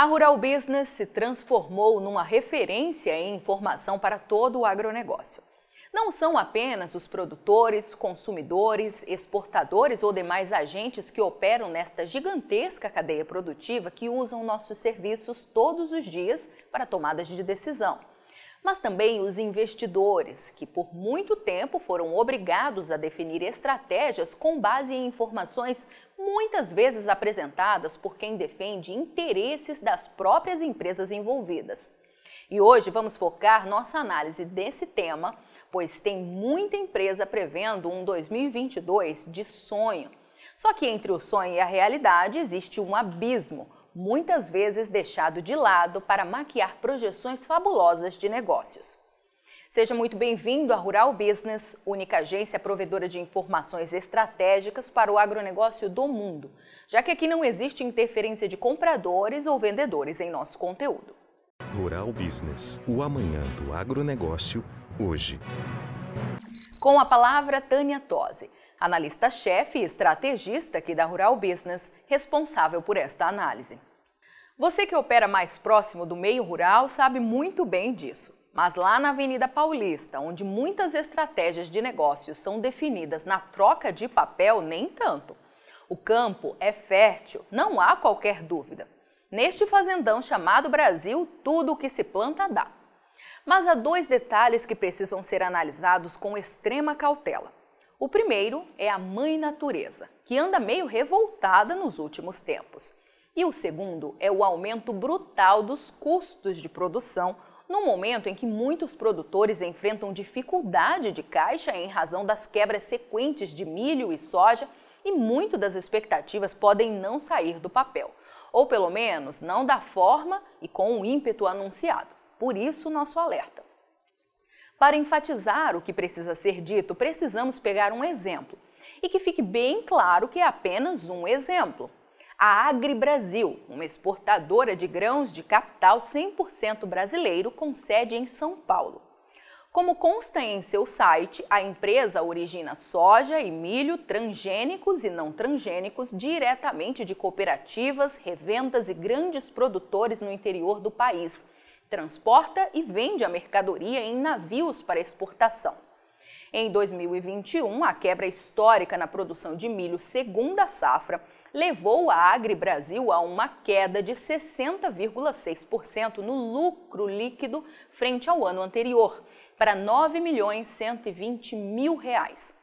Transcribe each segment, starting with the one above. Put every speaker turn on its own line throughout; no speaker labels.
A Rural Business se transformou numa referência em informação para todo o agronegócio. Não são apenas os produtores, consumidores, exportadores ou demais agentes que operam nesta gigantesca cadeia produtiva que usam nossos serviços todos os dias para tomadas de decisão mas também os investidores, que por muito tempo foram obrigados a definir estratégias com base em informações muitas vezes apresentadas por quem defende interesses das próprias empresas envolvidas. E hoje vamos focar nossa análise desse tema, pois tem muita empresa prevendo um 2022 de sonho. Só que entre o sonho e a realidade existe um abismo muitas vezes deixado de lado para maquiar projeções fabulosas de negócios. Seja muito bem-vindo à Rural Business, única agência provedora de informações estratégicas para o agronegócio do mundo, já que aqui não existe interferência de compradores ou vendedores em nosso conteúdo.
Rural Business, o amanhã do agronegócio, hoje.
Com a palavra, Tânia Tosi, analista-chefe e estrategista aqui da Rural Business, responsável por esta análise. Você que opera mais próximo do meio rural sabe muito bem disso. Mas lá na Avenida Paulista, onde muitas estratégias de negócios são definidas na troca de papel, nem tanto. O campo é fértil, não há qualquer dúvida. Neste fazendão chamado Brasil, tudo o que se planta dá. Mas há dois detalhes que precisam ser analisados com extrema cautela. O primeiro é a mãe natureza, que anda meio revoltada nos últimos tempos. E o segundo é o aumento brutal dos custos de produção, no momento em que muitos produtores enfrentam dificuldade de caixa em razão das quebras sequentes de milho e soja e muito das expectativas podem não sair do papel, ou pelo menos não da forma e com o ímpeto anunciado. Por isso, nosso alerta. Para enfatizar o que precisa ser dito, precisamos pegar um exemplo. E que fique bem claro que é apenas um exemplo. A Agri Brasil, uma exportadora de grãos de capital 100% brasileiro com sede em São Paulo. Como consta em seu site, a empresa origina soja e milho transgênicos e não transgênicos diretamente de cooperativas, revendas e grandes produtores no interior do país transporta e vende a mercadoria em navios para exportação. Em 2021, a quebra histórica na produção de milho segunda safra levou a Agri Brasil a uma queda de 60,6% no lucro líquido frente ao ano anterior, para 9 milhões 120 mil reais.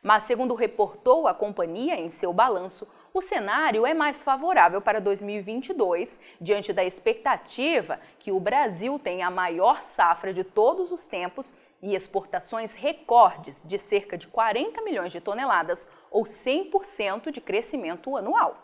Mas, segundo reportou a companhia em seu balanço, o cenário é mais favorável para 2022, diante da expectativa que o Brasil tenha a maior safra de todos os tempos e exportações recordes de cerca de 40 milhões de toneladas, ou 100% de crescimento anual.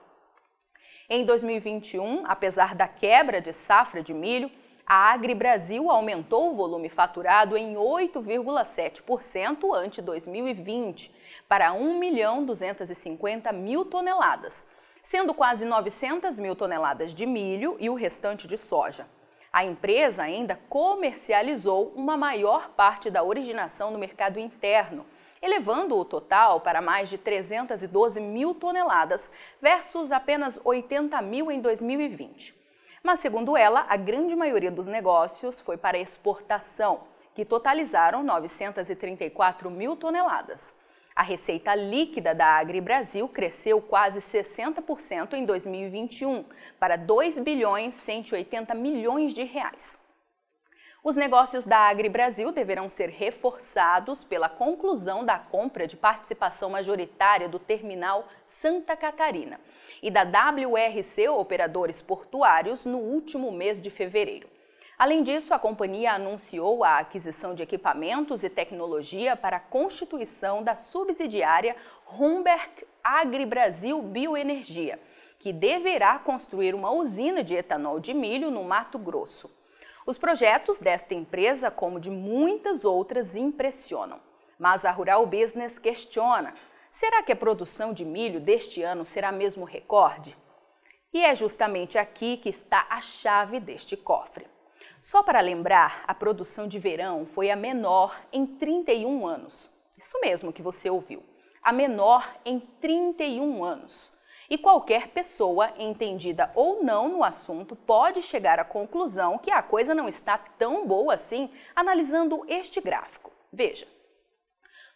Em 2021, apesar da quebra de safra de milho, a Agri Brasil aumentou o volume faturado em 8,7% ante 2020, para 1 milhão 250 mil toneladas, sendo quase 900 mil toneladas de milho e o restante de soja. A empresa ainda comercializou uma maior parte da originação no mercado interno, elevando o total para mais de 312 mil toneladas versus apenas 80 mil em 2020. Mas, segundo ela, a grande maioria dos negócios foi para exportação, que totalizaram 934 mil toneladas. A receita líquida da Agri Brasil cresceu quase 60% em 2021, para 2 bilhões 180 milhões de reais. Os negócios da Agri Brasil deverão ser reforçados pela conclusão da compra de participação majoritária do terminal Santa Catarina e da WRC Operadores Portuários no último mês de fevereiro. Além disso, a companhia anunciou a aquisição de equipamentos e tecnologia para a constituição da subsidiária Humberg Agri-Brasil Bioenergia, que deverá construir uma usina de etanol de milho no Mato Grosso. Os projetos desta empresa, como de muitas outras, impressionam. Mas a Rural Business questiona: será que a produção de milho deste ano será mesmo recorde? E é justamente aqui que está a chave deste cofre. Só para lembrar, a produção de verão foi a menor em 31 anos. Isso mesmo que você ouviu. A menor em 31 anos. E qualquer pessoa, entendida ou não no assunto, pode chegar à conclusão que a coisa não está tão boa assim analisando este gráfico. Veja.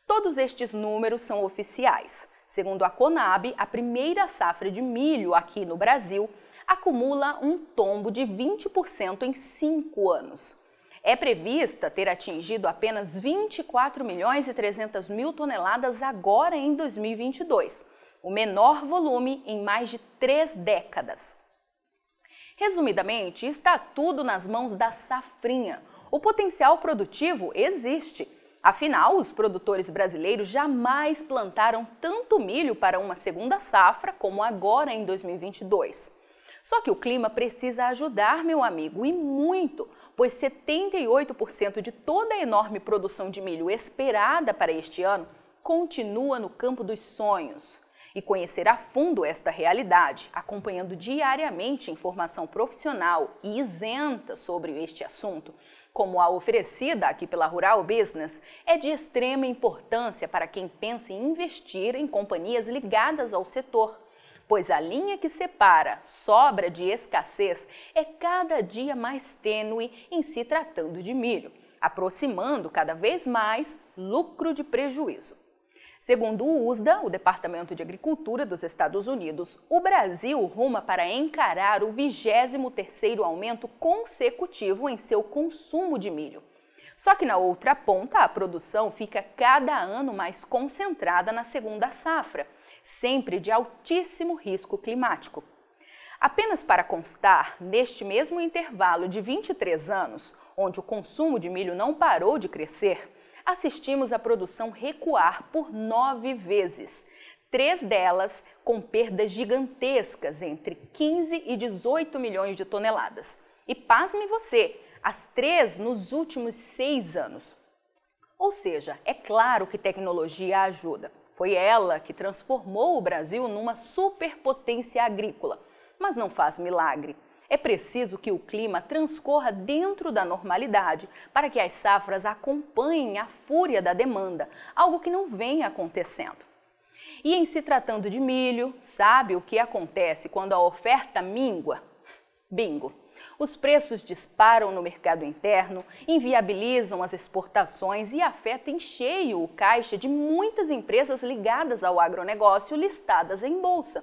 Todos estes números são oficiais. Segundo a Conab, a primeira safra de milho aqui no Brasil acumula um tombo de 20% em cinco anos. É prevista ter atingido apenas 24 milhões e 300 mil toneladas agora em 2022 o menor volume em mais de três décadas. Resumidamente, está tudo nas mãos da safrinha. O potencial produtivo existe. Afinal, os produtores brasileiros jamais plantaram tanto milho para uma segunda safra como agora em 2022. Só que o clima precisa ajudar, meu amigo, e muito, pois 78% de toda a enorme produção de milho esperada para este ano continua no campo dos sonhos e conhecer a fundo esta realidade, acompanhando diariamente informação profissional e isenta sobre este assunto, como a oferecida aqui pela Rural Business, é de extrema importância para quem pensa em investir em companhias ligadas ao setor pois a linha que separa sobra de escassez é cada dia mais tênue em se tratando de milho, aproximando cada vez mais lucro de prejuízo. Segundo o USDA, o Departamento de Agricultura dos Estados Unidos, o Brasil ruma para encarar o 23º aumento consecutivo em seu consumo de milho. Só que na outra ponta, a produção fica cada ano mais concentrada na segunda safra, sempre de altíssimo risco climático. Apenas para constar, neste mesmo intervalo de 23 anos, onde o consumo de milho não parou de crescer, assistimos a produção recuar por nove vezes, três delas com perdas gigantescas entre 15 e 18 milhões de toneladas. E pasme você, as três nos últimos seis anos. Ou seja, é claro que tecnologia ajuda. Foi ela que transformou o Brasil numa superpotência agrícola, mas não faz milagre. É preciso que o clima transcorra dentro da normalidade para que as safras acompanhem a fúria da demanda, algo que não vem acontecendo. E em se tratando de milho, sabe o que acontece quando a oferta mingua? Bingo! Os preços disparam no mercado interno, inviabilizam as exportações e afetam em cheio o caixa de muitas empresas ligadas ao agronegócio listadas em bolsa.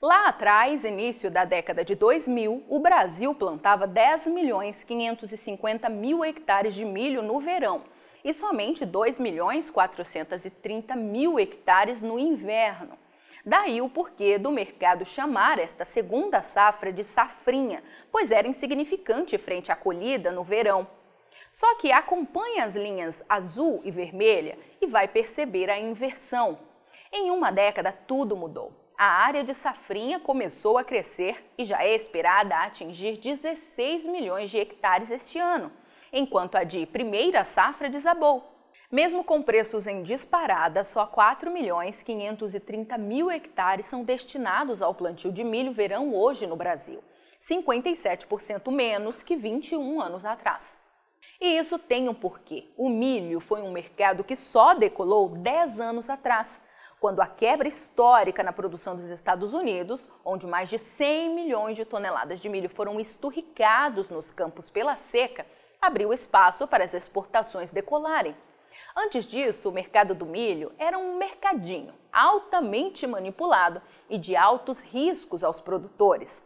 Lá atrás, início da década de 2000, o Brasil plantava 10 milhões 550 mil hectares de milho no verão e somente 2 milhões 430 mil hectares no inverno. Daí o porquê do mercado chamar esta segunda safra de safrinha, pois era insignificante frente à colhida no verão. Só que acompanhe as linhas azul e vermelha e vai perceber a inversão. Em uma década, tudo mudou a área de safrinha começou a crescer e já é esperada atingir 16 milhões de hectares este ano, enquanto a de primeira safra desabou. Mesmo com preços em disparada, só 4 milhões 530 mil hectares são destinados ao plantio de milho verão hoje no Brasil, 57% menos que 21 anos atrás. E isso tem um porquê. O milho foi um mercado que só decolou 10 anos atrás, quando a quebra histórica na produção dos Estados Unidos, onde mais de 100 milhões de toneladas de milho foram esturricados nos campos pela seca, abriu espaço para as exportações decolarem. Antes disso, o mercado do milho era um mercadinho altamente manipulado e de altos riscos aos produtores.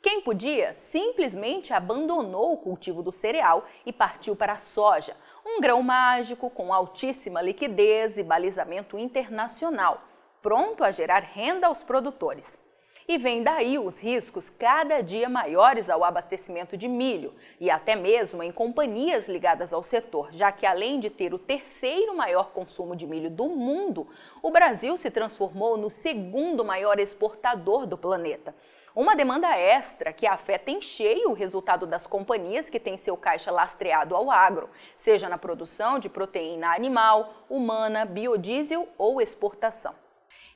Quem podia simplesmente abandonou o cultivo do cereal e partiu para a soja, um grão mágico com altíssima liquidez e balizamento internacional, pronto a gerar renda aos produtores. E vem daí os riscos cada dia maiores ao abastecimento de milho e até mesmo em companhias ligadas ao setor, já que além de ter o terceiro maior consumo de milho do mundo, o Brasil se transformou no segundo maior exportador do planeta uma demanda extra que afeta em cheio o resultado das companhias que têm seu caixa lastreado ao agro, seja na produção de proteína animal, humana, biodiesel ou exportação.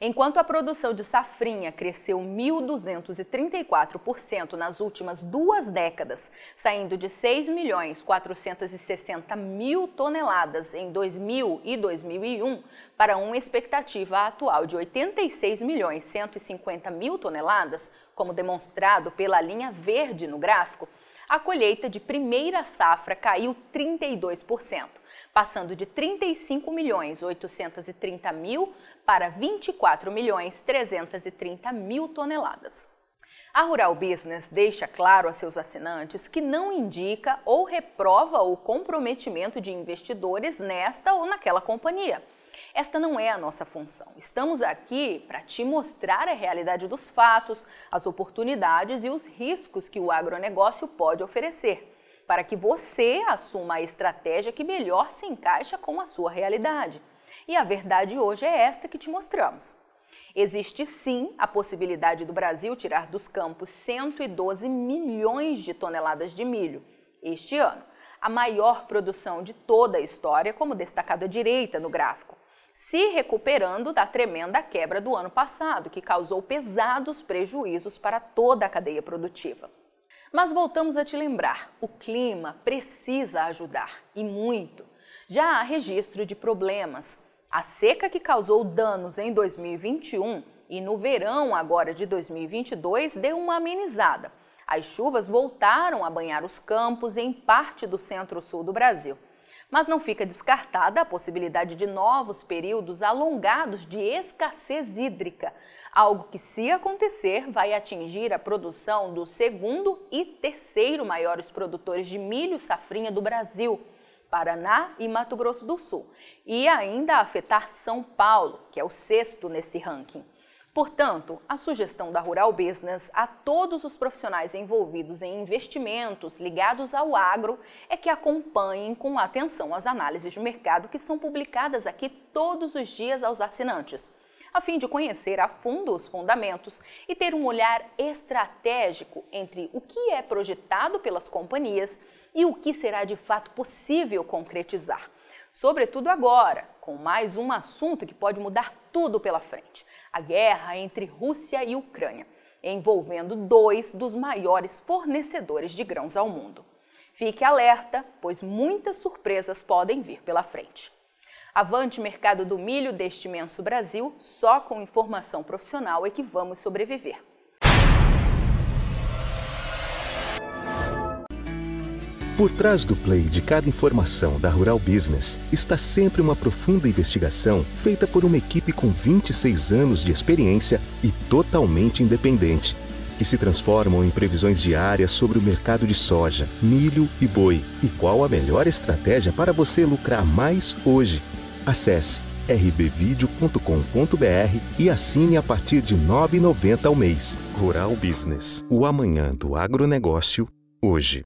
Enquanto a produção de safrinha cresceu 1.234% nas últimas duas décadas, saindo de 6 milhões 460 mil toneladas em 2000 e 2001 para uma expectativa atual de 86 milhões 150 mil toneladas, como demonstrado pela linha verde no gráfico, a colheita de primeira safra caiu 32%, passando de 35 milhões 830 mil para 24 milhões 330 mil toneladas. A Rural Business deixa claro a seus assinantes que não indica ou reprova o comprometimento de investidores nesta ou naquela companhia. Esta não é a nossa função. Estamos aqui para te mostrar a realidade dos fatos, as oportunidades e os riscos que o agronegócio pode oferecer, para que você assuma a estratégia que melhor se encaixa com a sua realidade. E a verdade hoje é esta que te mostramos. Existe sim a possibilidade do Brasil tirar dos campos 112 milhões de toneladas de milho este ano, a maior produção de toda a história, como destacado à direita no gráfico, se recuperando da tremenda quebra do ano passado, que causou pesados prejuízos para toda a cadeia produtiva. Mas voltamos a te lembrar: o clima precisa ajudar e muito. Já há registro de problemas, a seca que causou danos em 2021 e no verão agora de 2022 deu uma amenizada. As chuvas voltaram a banhar os campos em parte do centro-sul do Brasil. Mas não fica descartada a possibilidade de novos períodos alongados de escassez hídrica, algo que, se acontecer, vai atingir a produção do segundo e terceiro maiores produtores de milho safrinha do Brasil Paraná e Mato Grosso do Sul, e ainda afetar São Paulo, que é o sexto nesse ranking. Portanto, a sugestão da Rural Business a todos os profissionais envolvidos em investimentos ligados ao agro é que acompanhem com atenção as análises de mercado que são publicadas aqui todos os dias aos assinantes, a fim de conhecer a fundo os fundamentos e ter um olhar estratégico entre o que é projetado pelas companhias e o que será de fato possível concretizar. Sobretudo agora, com mais um assunto que pode mudar tudo pela frente: a guerra entre Rússia e Ucrânia, envolvendo dois dos maiores fornecedores de grãos ao mundo. Fique alerta, pois muitas surpresas podem vir pela frente. Avante mercado do milho deste imenso Brasil, só com informação profissional é que vamos sobreviver.
Por trás do play de cada informação da Rural Business está sempre uma profunda investigação feita por uma equipe com 26 anos de experiência e totalmente independente, que se transformam em previsões diárias sobre o mercado de soja, milho e boi e qual a melhor estratégia para você lucrar mais hoje. Acesse rbvideo.com.br e assine a partir de R$ 9,90 ao mês. Rural Business, o amanhã do agronegócio, hoje.